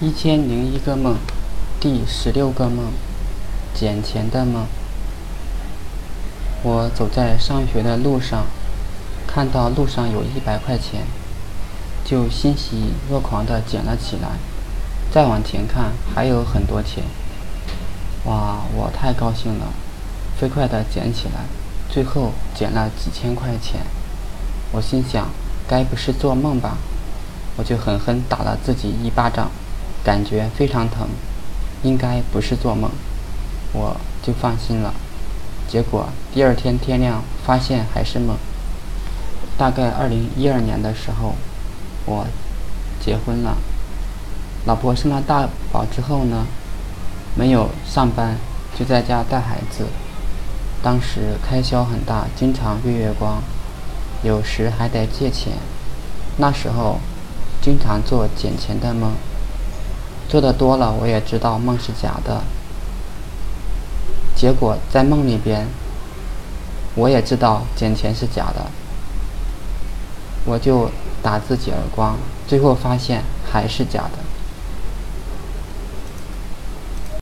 一千零一个梦，第十六个梦，捡钱的梦。我走在上学的路上，看到路上有一百块钱，就欣喜若狂地捡了起来。再往前看，还有很多钱。哇，我太高兴了，飞快地捡起来，最后捡了几千块钱。我心想，该不是做梦吧？我就狠狠打了自己一巴掌。感觉非常疼，应该不是做梦，我就放心了。结果第二天天亮，发现还是梦。大概二零一二年的时候，我结婚了，老婆生了大宝之后呢，没有上班，就在家带孩子。当时开销很大，经常月月光，有时还得借钱。那时候经常做捡钱的梦。做的多了，我也知道梦是假的。结果在梦里边，我也知道捡钱是假的，我就打自己耳光，最后发现还是假的。